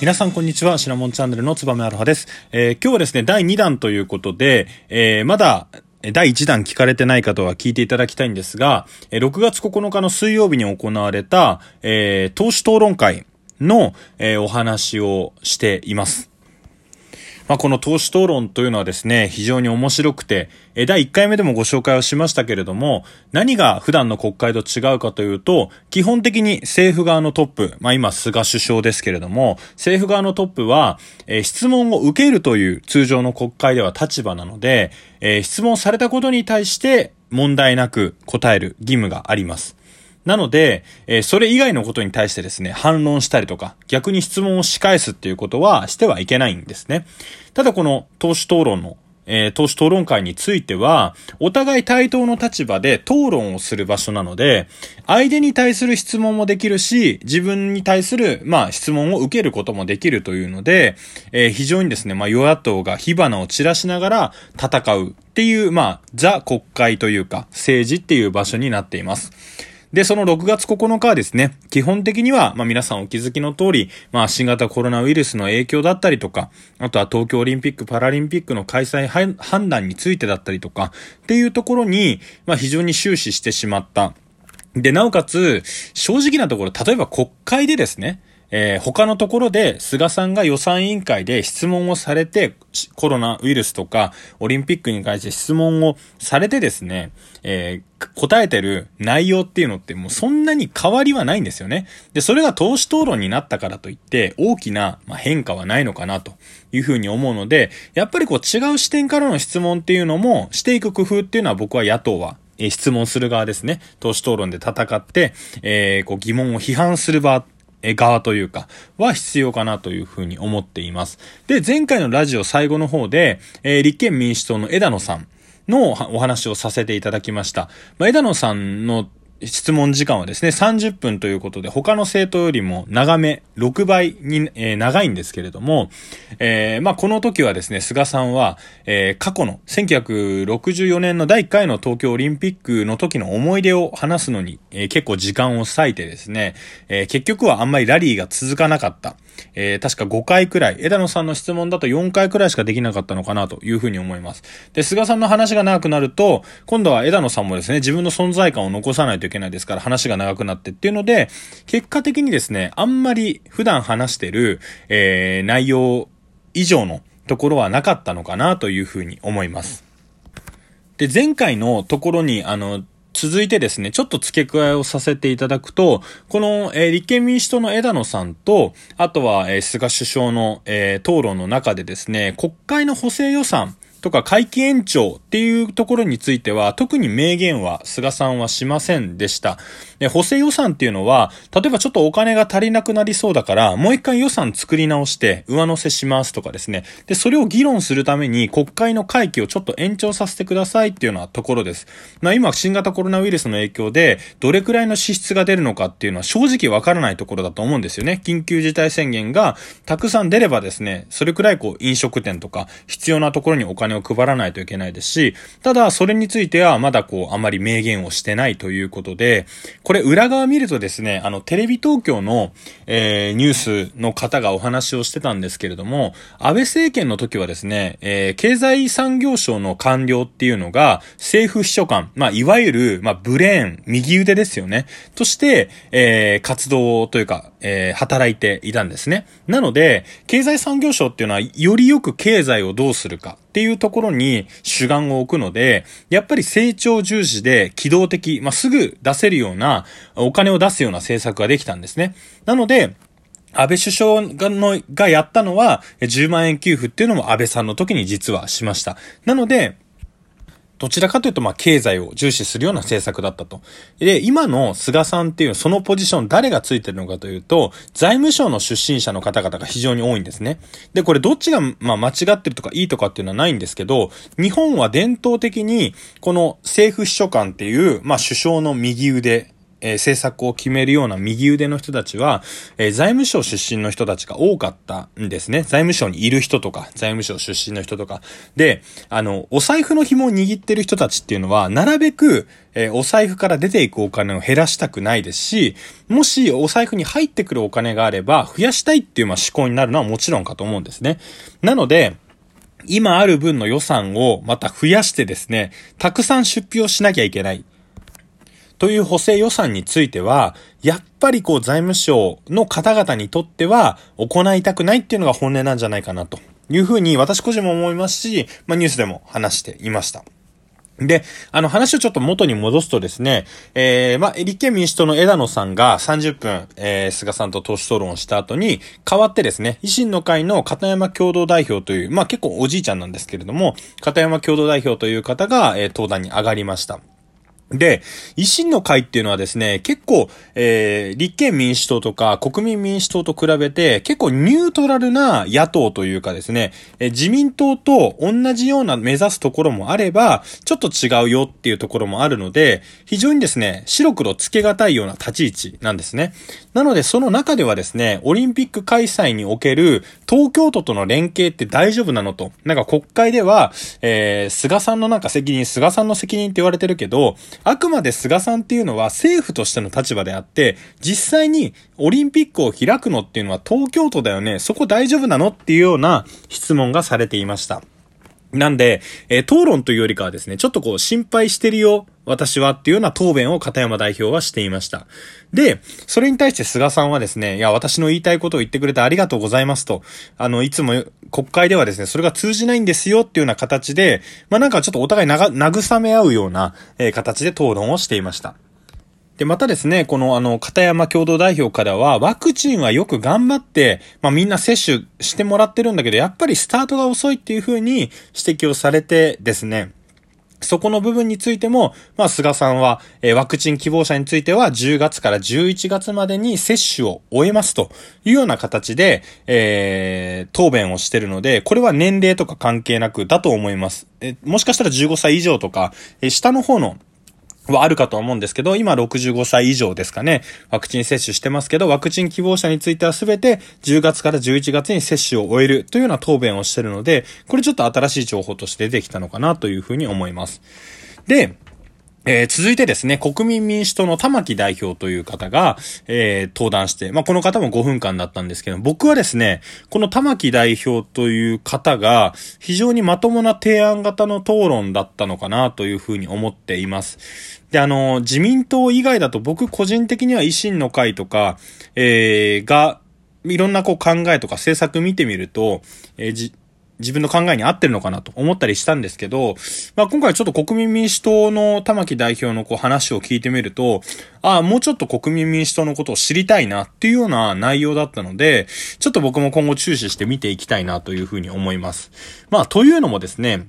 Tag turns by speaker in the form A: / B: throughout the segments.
A: 皆さんこんにちは。シナモンチャンネルのつばめアルファです。えー今日はですね、第2弾ということで、えーまだ、え第1弾聞かれてない方は聞いていただきたいんですが、えー6月9日の水曜日に行われた、えー党首討論会の、えーお話をしています。まあ、この党首討論というのはですね、非常に面白くて、え第1回目でもご紹介をしましたけれども、何が普段の国会と違うかというと、基本的に政府側のトップ、まあ、今菅首相ですけれども、政府側のトップは、え質問を受けるという通常の国会では立場なので、え質問されたことに対して問題なく答える義務があります。なので、えーそれ以外のことに対してですね、反論したりとか、逆に質問を仕返すっていうことはしてはいけないんですね。ただこの党首討論の、えー党首討論会については、お互い対等の立場で討論をする場所なので、相手に対する質問もできるし、自分に対する、まあ、質問を受けることもできるというので、えー非常にですね、まあ、与野党が火花を散らしながら戦うっていう、まあ、ザ国会というか、政治っていう場所になっています。で、その6月9日はですね、基本的には、まあ皆さんお気づきの通り、まあ新型コロナウイルスの影響だったりとか、あとは東京オリンピック・パラリンピックの開催判断についてだったりとか、っていうところに、まあ非常に終始してしまった。で、なおかつ、正直なところ、例えば国会でですね、えー他のところで菅さんが予算委員会で質問をされて、コロナウイルスとかオリンピックに関して質問をされてですね、えー答えてる内容っていうのってもうそんなに変わりはないんですよね。で、それが党首討論になったからといって大きなまあ変化はないのかなというふうに思うので、やっぱりこう違う視点からの質問っていうのもしていく工夫っていうのは僕は野党はえ質問する側ですね。党首討論で戦って、えーこう疑問を批判する場、え側というか、は必要かなというふうに思っています。で、前回のラジオ最後の方で、えー立憲民主党の枝野さんのお話をさせていただきました。まあ、枝野さんの質問時間はですね、30分ということで、他の政党よりも長め、6倍に、えー長いんですけれども、えーまあ、この時はですね、菅さんは、えー過去の1964年の第1回の東京オリンピックの時の思い出を話すのに、え結構時間を割いてですね、え結局はあんまりラリーが続かなかった。えー確か5回くらい、枝野さんの質問だと4回くらいしかできなかったのかなというふうに思います。で、菅さんの話が長くなると、今度は枝野さんもですね、自分の存在感を残さないといけないですから話が長くなってっていうので、結果的にですね、あんまり普段話してる、えー内容以上のところはなかったのかなというふうに思います。で、前回のところに、あの、続いてですね、ちょっと付け加えをさせていただくと、この、えー立憲民主党の枝野さんと、あとは、えー菅首相の、えー討論の中でですね、国会の補正予算とか会期延長っていうところについては、特に明言は菅さんはしませんでした。で、補正予算っていうのは、例えばちょっとお金が足りなくなりそうだから、もう一回予算作り直して上乗せしますとかですね。で、それを議論するために国会の会期をちょっと延長させてくださいっていうようなところです。まあ今、新型コロナウイルスの影響で、どれくらいの支出が出るのかっていうのは正直わからないところだと思うんですよね。緊急事態宣言がたくさん出ればですね、それくらいこう飲食店とか必要なところにお金を配らないといけないですし、ただそれについてはまだこうあまり明言をしてないということで、これ裏側見るとですね、あのテレビ東京の、えーニュースの方がお話をしてたんですけれども、安倍政権の時はですね、えー経済産業省の官僚っていうのが政府秘書官、まあいわゆる、まあブレーン、右腕ですよね、として、えー活動というか、えー働いていたんですね。なので、経済産業省っていうのはよりよく経済をどうするかっていうところに主眼を置くので、やっぱり成長重視で機動的、まあ、すぐ出せるような、お金を出すような政策ができたんですね。なので、安倍首相がのがやったのは、10万円給付っていうのも安倍さんの時に実はしました。なので、どちらかというと、まあ、経済を重視するような政策だったと。で、今の菅さんっていう、そのポジション、誰がついてるのかというと、財務省の出身者の方々が非常に多いんですね。で、これどっちが、まあ、間違ってるとかいいとかっていうのはないんですけど、日本は伝統的に、この政府秘書官っていう、まあ、首相の右腕えー、政策を決めるような右腕の人たちは、えー、財務省出身の人たちが多かったんですね。財務省にいる人とか、財務省出身の人とか。で、あの、お財布の紐を握ってる人たちっていうのは、なるべく、えー、お財布から出ていくお金を減らしたくないですし、もしお財布に入ってくるお金があれば、増やしたいっていうまあ思考になるのはもちろんかと思うんですね。なので、今ある分の予算をまた増やしてですね、たくさん出費をしなきゃいけない。という補正予算については、やっぱりこう財務省の方々にとっては行いたくないっていうのが本音なんじゃないかなというふうに私個人も思いますし、まあニュースでも話していました。で、あの話をちょっと元に戻すとですね、えー、まあ、立憲民主党の枝野さんが30分、えー、菅さんと党首討論をした後に、代わってですね、維新の会の片山共同代表という、まあ、結構おじいちゃんなんですけれども、片山共同代表という方が、えー、登壇に上がりました。で、維新の会っていうのはですね、結構、えー、立憲民主党とか国民民主党と比べて結構ニュートラルな野党というかですね、えー、自民党と同じような目指すところもあれば、ちょっと違うよっていうところもあるので、非常にですね、白黒つけがたいような立ち位置なんですね。なので、その中ではですね、オリンピック開催における東京都との連携って大丈夫なのと。なんか国会では、えー、菅さんのなんか責任、菅さんの責任って言われてるけど、あくまで菅さんっていうのは政府としての立場であって、実際にオリンピックを開くのっていうのは東京都だよね。そこ大丈夫なの？っていうような質問がされていました。なんで、えー、討論というよりかはですね、ちょっとこう心配してるよ、私はっていうような答弁を片山代表はしていました。で、それに対して菅さんはですね、いや、私の言いたいことを言ってくれてありがとうございますと、あの、いつも国会ではですね、それが通じないんですよっていうような形で、まあなんかちょっとお互いな慰め合うような、えー、形で討論をしていました。で、またですね、このあの、片山共同代表からは、ワクチンはよく頑張って、まあみんな接種してもらってるんだけど、やっぱりスタートが遅いっていうふうに指摘をされてですね、そこの部分についても、まあ、菅さんは、えー、ワクチン希望者については、10月から11月までに接種を終えますというような形で、えー、答弁をしてるので、これは年齢とか関係なくだと思います。えもしかしたら15歳以上とか、え下の方のはあるかと思うんですけど、今65歳以上ですかね、ワクチン接種してますけど、ワクチン希望者については全て10月から11月に接種を終えるというような答弁をしてるので、これちょっと新しい情報として出てきたのかなというふうに思います。で、えー、続いてですね、国民民主党の玉木代表という方が、えー、登壇して、まあ、この方も5分間だったんですけど、僕はですね、この玉木代表という方が、非常にまともな提案型の討論だったのかなというふうに思っています。で、あの、自民党以外だと僕個人的には維新の会とか、えー、が、いろんなこう考えとか政策見てみると、えー、自分の考えに合ってるのかなと思ったりしたんですけど、まあ今回ちょっと国民民主党の玉木代表のこう話を聞いてみると、ああ、もうちょっと国民民主党のことを知りたいなっていうような内容だったので、ちょっと僕も今後注視して見ていきたいなというふうに思います。まあというのもですね、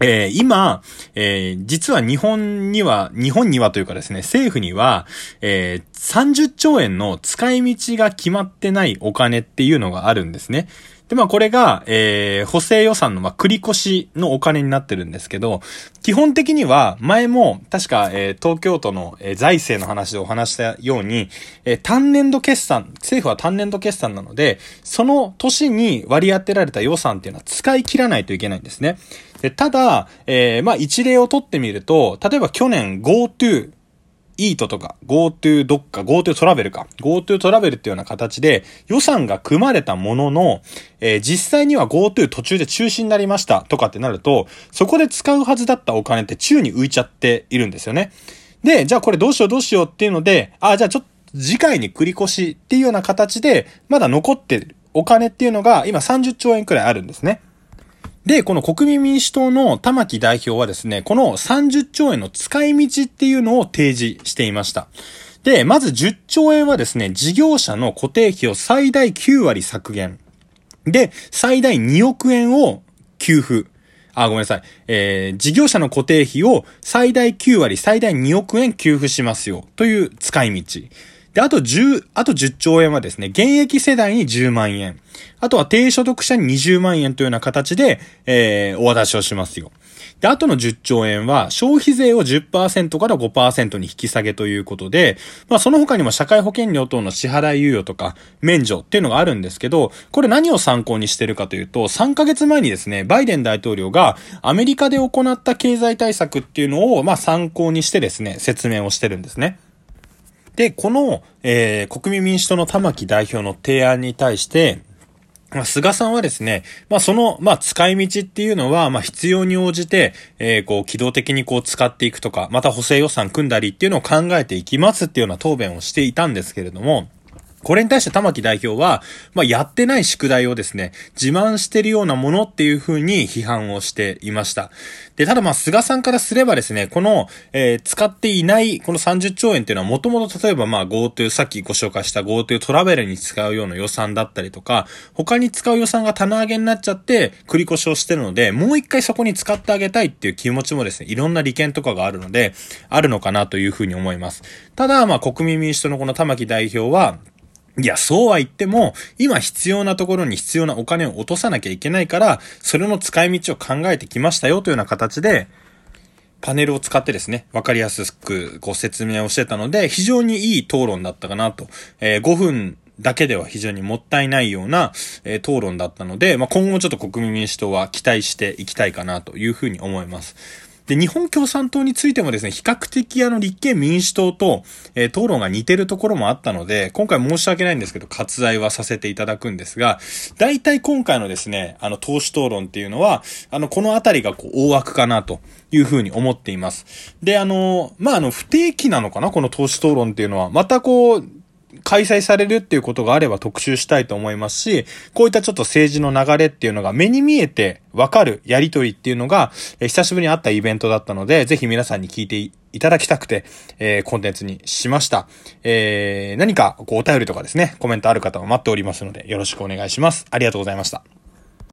A: えー、今、えー、実は日本には、日本にはというかですね、政府には、えー、30兆円の使い道が決まってないお金っていうのがあるんですね。で、まあこれが、えー、補正予算の、まあ、繰越しのお金になってるんですけど、基本的には、前も、確か、えー、東京都の、えー、財政の話でお話したように、えー、単年度決算、政府は単年度決算なので、その年に割り当てられた予算っていうのは使い切らないといけないんですね。で、ただ、えー、まあ一例をとってみると、例えば去年 GoTo イートとか、GoTo どっか、GoTo トラベルか、GoTo トラベルっていうような形で予算が組まれたものの、えー、実際には GoTo 途中で中止になりましたとかってなると、そこで使うはずだったお金って宙に浮いちゃっているんですよね。で、じゃあこれどうしようどうしようっていうので、あ、じゃあちょっと次回に繰り越しっていうような形で、まだ残ってるお金っていうのが今30兆円くらいあるんですね。で、この国民民主党の玉木代表はですね、この30兆円の使い道っていうのを提示していました。で、まず10兆円はですね、事業者の固定費を最大9割削減。で、最大2億円を給付。あ、ごめんなさい。えー、事業者の固定費を最大9割、最大2億円給付しますよ。という使い道。で、あと10、あと10兆円はですね、現役世代に10万円。あとは低所得者に20万円というような形で、えー、お渡しをしますよ。で、あとの10兆円は消費税を10%から5%に引き下げということで、まあその他にも社会保険料等の支払い猶予とか免除っていうのがあるんですけど、これ何を参考にしてるかというと、3ヶ月前にですね、バイデン大統領がアメリカで行った経済対策っていうのを、まあ参考にしてですね、説明をしてるんですね。で、この、えー、国民民主党の玉木代表の提案に対して、まあ、菅さんはですね、まあ、その、まあ、使い道っていうのは、まあ、必要に応じて、えー、こう、機動的にこう、使っていくとか、また補正予算組んだりっていうのを考えていきますっていうような答弁をしていたんですけれども、これに対して玉木代表は、まあ、やってない宿題をですね、自慢してるようなものっていう風に批判をしていました。で、ただま、菅さんからすればですね、この、えー、使っていない、この30兆円っていうのはもともと例えばまあ GoTo、さっきご紹介した GoTo トラベルに使うような予算だったりとか、他に使う予算が棚上げになっちゃって、繰り越しをしてるので、もう一回そこに使ってあげたいっていう気持ちもですね、いろんな利権とかがあるので、あるのかなというふうに思います。ただ、ま、国民民主党のこの玉木代表は、いや、そうは言っても、今必要なところに必要なお金を落とさなきゃいけないから、それの使い道を考えてきましたよというような形で、パネルを使ってですね、わかりやすくご説明をしてたので、非常にいい討論だったかなと。えー、5分だけでは非常にもったいないような、えー、討論だったので、まあ、今後ちょっと国民民主党は期待していきたいかなというふうに思います。で、日本共産党についてもですね、比較的あの立憲民主党と、えー、討論が似てるところもあったので、今回申し訳ないんですけど、割愛はさせていただくんですが、大体今回のですね、あの党首討論っていうのは、あの、このあたりがこう大枠かなというふうに思っています。で、あの、まあ、あの、不定期なのかなこの党首討論っていうのは。またこう、開催されるっていうことがあれば特集したいと思いますし、こういったちょっと政治の流れっていうのが目に見えてわかるやりとりっていうのが、えー、久しぶりにあったイベントだったので、ぜひ皆さんに聞いていただきたくて、えー、コンテンツにしました。えー、何かこうお便りとかですね、コメントある方も待っておりますので、よろしくお願いします。ありがとうございました。